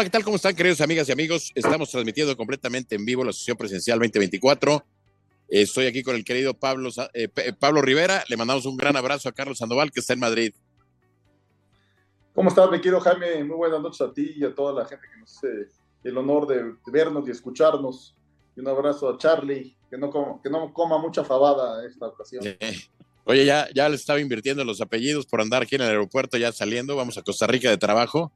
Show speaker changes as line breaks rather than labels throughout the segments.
Hola, ¿qué tal? ¿Cómo están, queridos amigas y amigos? Estamos transmitiendo completamente en vivo la sesión presencial 2024. Estoy aquí con el querido Pablo, eh, Pablo Rivera. Le mandamos un gran abrazo a Carlos Sandoval, que está en Madrid.
¿Cómo estás, mi querido Jaime? Muy buenas noches a ti y a toda la gente que nos hace el honor de vernos y escucharnos. Y un abrazo a Charlie, que no coma, que no coma mucha fabada esta ocasión.
Oye, ya, ya le estaba invirtiendo los apellidos por andar aquí en el aeropuerto, ya saliendo. Vamos a Costa Rica de trabajo.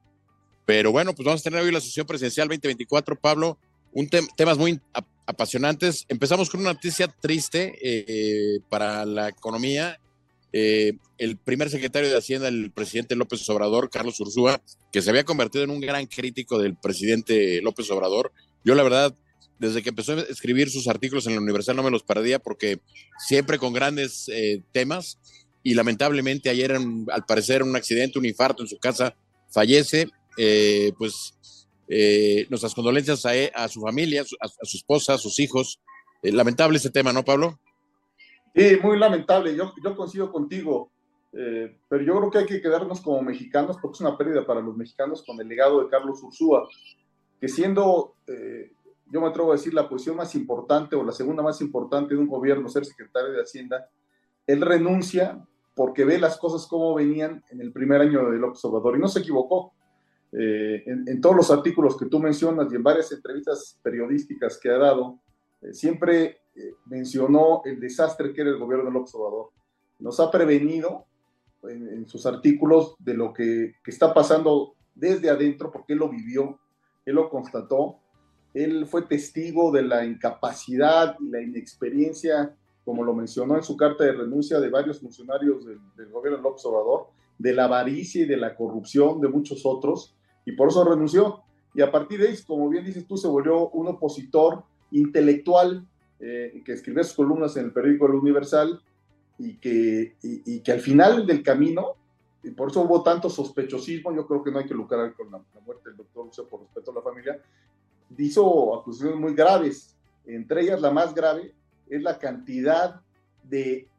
Pero bueno, pues vamos a tener hoy la sesión presidencial 2024, Pablo. Un temas muy apasionantes. Empezamos con una noticia triste eh, para la economía. Eh, el primer secretario de Hacienda, el presidente López Obrador, Carlos Ursúa, que se había convertido en un gran crítico del presidente López Obrador. Yo, la verdad, desde que empezó a escribir sus artículos en la universidad no me los perdía porque siempre con grandes eh, temas y lamentablemente ayer al parecer un accidente, un infarto en su casa, fallece eh, pues eh, nuestras condolencias a, e, su familia, a su, esposa, a sus hijos. Eh, lamentable ese tema, ¿no, Pablo?
Sí, muy lamentable. Yo, yo coincido contigo, pero yo creo que hay que quedarnos como mexicanos, porque es una pérdida para los mexicanos con el legado de Carlos Ursúa, que siendo, yo me atrevo a decir, la posición más importante o la segunda más importante de un gobierno, ser secretario de Hacienda, él renuncia porque ve las cosas como venían en el primer año de López Obrador y no se equivocó eh, en, todos los artículos que tú mencionas y en varias entrevistas periodísticas que ha dado, eh, siempre eh, mencionó el desastre que era el gobierno de López Obrador. Nos ha prevenido en, sus artículos de lo que, que, está pasando desde adentro, porque él lo vivió, él lo constató, él fue testigo de la incapacidad y la inexperiencia, como lo mencionó en su carta de renuncia de varios funcionarios del, del gobierno de López Obrador, de la avaricia y de la corrupción de muchos otros, y por eso renunció. Y a partir de ahí, como bien dices tú, se volvió un opositor intelectual eh, que escribió sus columnas en el periódico El Universal y que, y, que al final del camino, y por eso hubo tanto sospechosismo, yo creo que no hay que lucrar con la, muerte del doctor Lucio por respeto a la familia, hizo acusaciones muy graves, entre ellas la más grave es la cantidad de,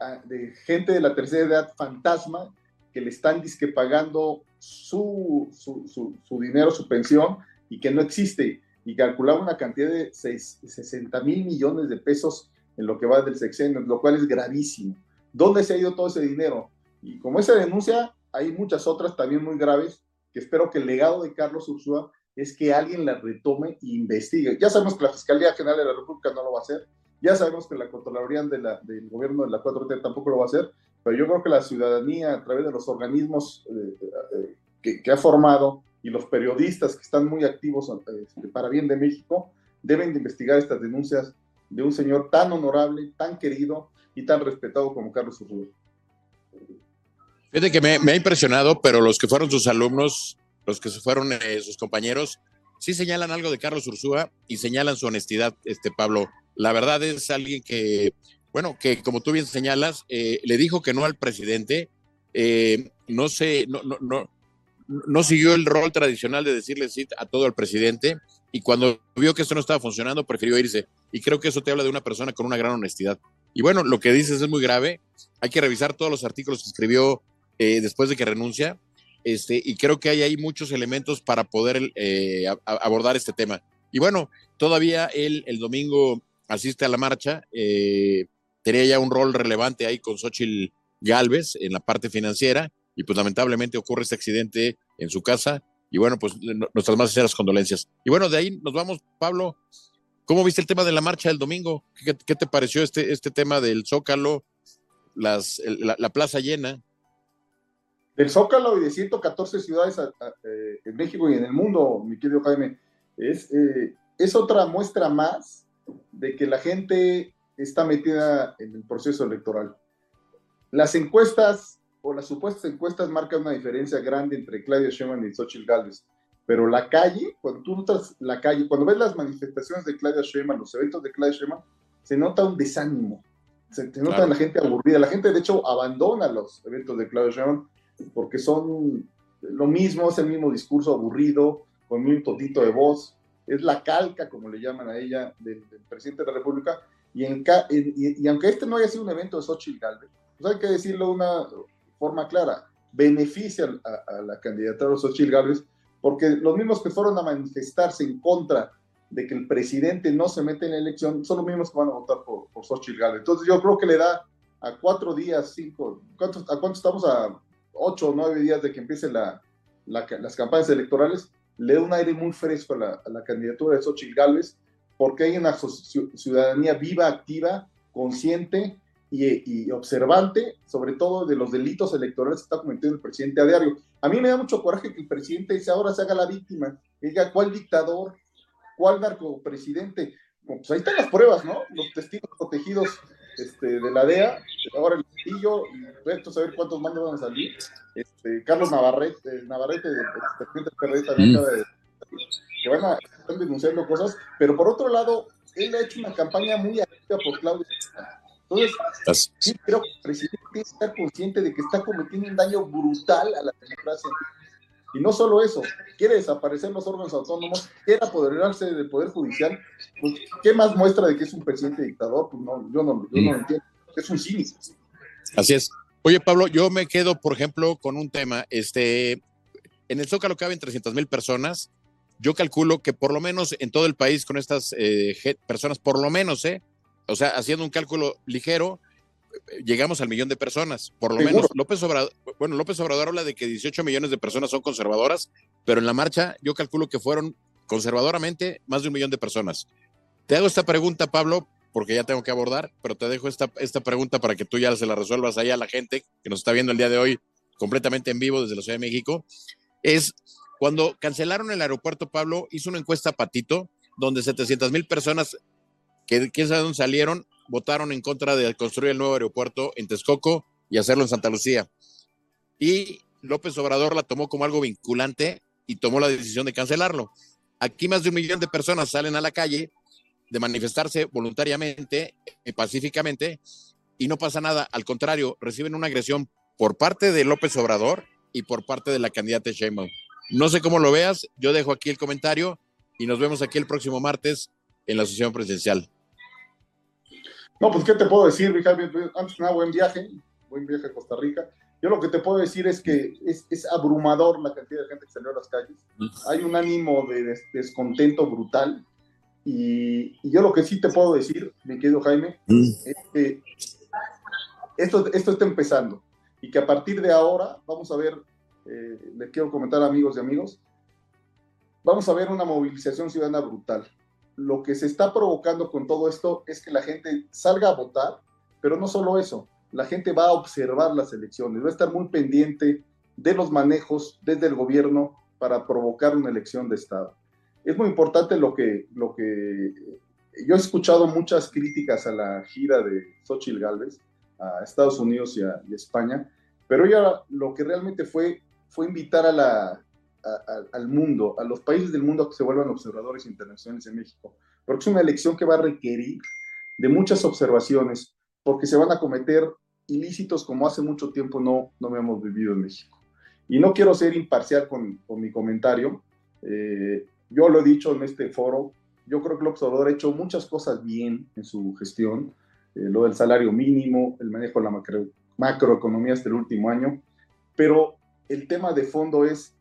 ah, de gente de la tercera edad fantasma que le están disque pagando su, su, dinero, su pensión, y que no existe. Y calculaba una cantidad de 60 mil millones de pesos en lo que va del sexenio, lo cual es gravísimo. ¿Dónde se ha ido todo ese dinero? Y como esa denuncia, hay muchas otras también muy graves, que espero que el legado de Carlos Ursúa es que alguien la retome e investigue. Ya sabemos que la Fiscalía General de la República no lo va a hacer, ya sabemos que la Contraloría de del gobierno de la 4T tampoco lo va a hacer, pero yo creo que la ciudadanía, a través de los organismos eh, eh, que, ha formado y los periodistas que están muy activos este, para bien de México, deben de investigar estas denuncias de un señor tan honorable, tan querido y tan respetado como Carlos Ursúa.
Fíjate que me, ha impresionado, pero los que fueron sus alumnos, los que fueron eh, sus compañeros, sí señalan algo de Carlos Ursúa y señalan su honestidad, este Pablo. La verdad es alguien que bueno, que como tú bien señalas, eh, le dijo que no al presidente, eh, no, se, no, no, no, no siguió el rol tradicional de decirle sí a todo el presidente y cuando vio que esto no estaba funcionando prefirió irse. Y creo que eso te habla de una persona con una gran honestidad. Y bueno, lo que dices es muy grave. Hay que revisar todos los artículos que escribió eh, después de que renuncia. Este, y creo que hay ahí muchos elementos para poder abordar este tema. Y bueno, todavía él el domingo asiste a la marcha. Tenía ya un rol relevante ahí con Xochitl Galvez en la parte financiera y pues lamentablemente ocurre este accidente en su casa y bueno, pues nuestras más sinceras condolencias. Y bueno, de ahí nos vamos, Pablo. ¿Cómo viste el tema de la marcha del domingo? ¿Qué, te pareció este, este tema del Zócalo, la, plaza llena?
Del Zócalo y de 114 ciudades eh, en México y en el mundo, mi querido Jaime, es, eh, es otra muestra más de que la gente está metida en el proceso electoral. Las encuestas o las supuestas encuestas marcan una diferencia grande entre Claudia Sheinbaum y Xochitl Gálvez, pero la calle, cuando tú notas la calle, cuando ves las manifestaciones de Claudia Sheinbaum, los eventos de Claudia Sheinbaum, se nota un desánimo, se, nota la gente aburrida, la gente de hecho abandona los eventos de Claudia Sheinbaum porque son lo mismo, es el mismo discurso aburrido, con un totito de voz, es la calca, como le llaman a ella, del presidente de la República, y, aunque este no haya sido un evento de Xochitl Galvez, pues hay que decirlo de una forma clara, beneficia a, la candidatura de Xochitl Galvez porque los mismos que fueron a manifestarse en contra de que el presidente no se mete en la elección son los mismos que van a votar por, por Xochitl Gálvez. Entonces yo creo que le da a cuatro días, cinco, ¿a cuánto estamos? A ocho o nueve días de que empiecen la, las campañas electorales, le da un aire muy fresco a la, a la candidatura de Xochitl Gálvez, porque hay una ciudadanía viva, activa, consciente y, observante, sobre todo de los delitos electorales que está cometiendo el presidente a diario. A mí me da mucho coraje que el presidente ahora se haga la víctima, diga cuál dictador, cuál narcopresidente. Pues ahí están las pruebas, ¿no? Los testigos protegidos este, de la DEA, ahora el castillo, y a saber cuántos mandos van a salir. Este, Carlos Navarrete, Navarrete, el presidente Ferrer también mm. acaba de que van a estar denunciando cosas, pero por otro lado, él ha hecho una campaña muy activa por Claudio. Entonces, sí creo que el presidente tiene que estar consciente de que está cometiendo un daño brutal a la democracia. Y no solo eso, quiere desaparecer los órganos autónomos, quiere apoderarse del Poder Judicial. Pues, ¿Qué más muestra de que es un presidente dictador? Pues no, yo no, yo no lo entiendo. Es un cínico.
Así es. Oye, Pablo, yo me quedo, por ejemplo, con un tema. Este, en el Zócalo caben 300 mil personas. Yo calculo que por lo menos en todo el país con estas eh, personas, por lo menos, ¿eh? o sea, haciendo un cálculo ligero, llegamos al millón de personas, por lo menos. López Obrador, bueno, López Obrador habla de que 18 millones de personas son conservadoras, pero en la marcha yo calculo que fueron conservadoramente más de un millón de personas. Te hago esta pregunta, Pablo, porque ya tengo que abordar, pero te dejo esta, esta pregunta para que tú ya se la resuelvas ahí a la gente que nos está viendo el día de hoy completamente en vivo desde la Ciudad de México. Es cuando cancelaron el aeropuerto, Pablo hizo una encuesta Patito, donde 700 mil personas que quién sabe dónde salieron, votaron en contra de construir el nuevo aeropuerto en Texcoco y hacerlo en Santa Lucía. Y López Obrador la tomó como algo vinculante y tomó la decisión de cancelarlo. Aquí más de un millón de personas salen a la calle de manifestarse voluntariamente, y pacíficamente, y no pasa nada. Al contrario, reciben una agresión por parte de López Obrador y por parte de la candidata Sheinbaum. No sé cómo lo veas, yo dejo aquí el comentario y nos vemos aquí el próximo martes en la sesión presidencial.
No, pues, ¿qué te puedo decir, Jaime? Antes de nada, buen viaje, buen viaje a Costa Rica. Yo lo que te puedo decir es que es, es abrumador la cantidad de gente que salió a las calles. Hay un ánimo de descontento brutal. Y, yo lo que sí te puedo decir, mi querido Jaime, es que esto, esto está empezando. Y que a partir de ahora, vamos a ver, eh, le quiero comentar amigos y amigos, vamos a ver una movilización ciudadana brutal lo que se está provocando con todo esto es que la gente salga a votar, pero no solo eso, la gente va a observar las elecciones, va a estar muy pendiente de los manejos desde el gobierno para provocar una elección de Estado. Es muy importante lo que, lo que yo he escuchado muchas críticas a la gira de Xochitl Galvez a Estados Unidos y a, y a España, pero ella lo que realmente fue fue invitar a al mundo, a los países del mundo que se vuelvan observadores internacionales en México, porque es una elección que va a requerir de muchas observaciones, porque se van a cometer ilícitos como hace mucho tiempo no, no habíamos vivido en México. Y no quiero ser imparcial con, con mi comentario, eh, yo lo he dicho en este foro, yo creo que López Obrador ha hecho muchas cosas bien en su gestión, eh, lo del salario mínimo, el manejo de la macro, macroeconomía hasta el último año, pero el tema de fondo es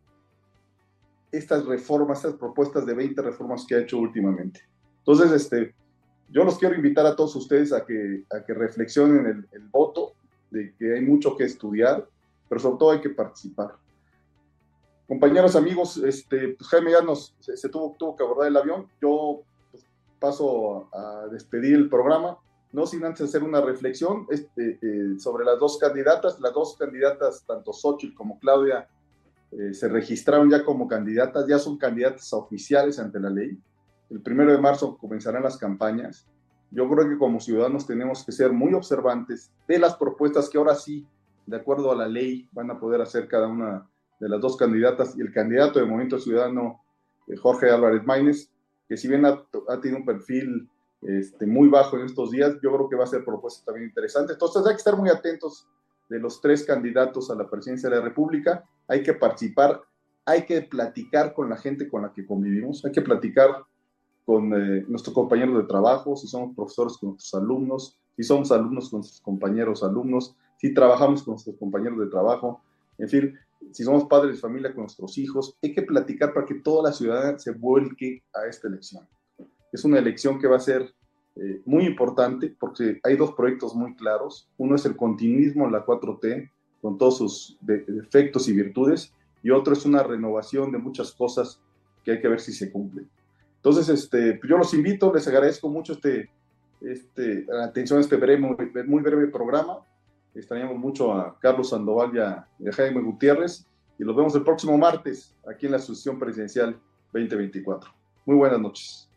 estas reformas, estas propuestas de 20 reformas que ha hecho últimamente. Entonces, este, yo los quiero invitar a todos ustedes a que, a que reflexionen el, el voto, de que hay mucho que estudiar, pero sobre todo hay que participar. Compañeros, amigos, este, pues Jaime ya nos, se, tuvo, tuvo, que abordar el avión. Yo pues, paso a, despedir el programa, no sin antes hacer una reflexión este, eh, sobre las dos candidatas. Las dos candidatas, tanto Xochitl como Claudia, eh, se registraron ya como candidatas, ya son candidatas oficiales ante la ley. El primero de marzo comenzarán las campañas. Yo creo que como ciudadanos tenemos que ser muy observantes de las propuestas que ahora sí, de acuerdo a la ley, van a poder hacer cada una de las dos candidatas y el candidato de Movimiento Ciudadano, eh, Jorge Álvarez Maínez, que si bien ha, tenido un perfil este, muy bajo en estos días, yo creo que va a ser propuesta también interesante. Entonces hay que estar muy atentos de los tres candidatos a la presidencia de la República, hay que participar, hay que platicar con la gente con la que convivimos, hay que platicar con eh, nuestros compañeros de trabajo, si somos profesores con nuestros alumnos, si somos alumnos con nuestros compañeros alumnos, si trabajamos con nuestros compañeros de trabajo, en fin, si somos padres de familia con nuestros hijos, hay que platicar para que toda la ciudad se vuelque a esta elección. Es una elección que va a ser eh, muy importante porque hay dos proyectos muy claros. Uno es el continuismo en la 4T, con todos sus defectos y virtudes, y otro es una renovación de muchas cosas que hay que ver si se cumplen. Entonces, este, pues yo los invito, les agradezco mucho este, este, la atención a este breve, muy breve programa. Extrañamos mucho a Carlos Sandoval y a, Jaime Gutiérrez y los vemos el próximo martes aquí en la Asociación Presidencial 2024. Muy buenas noches.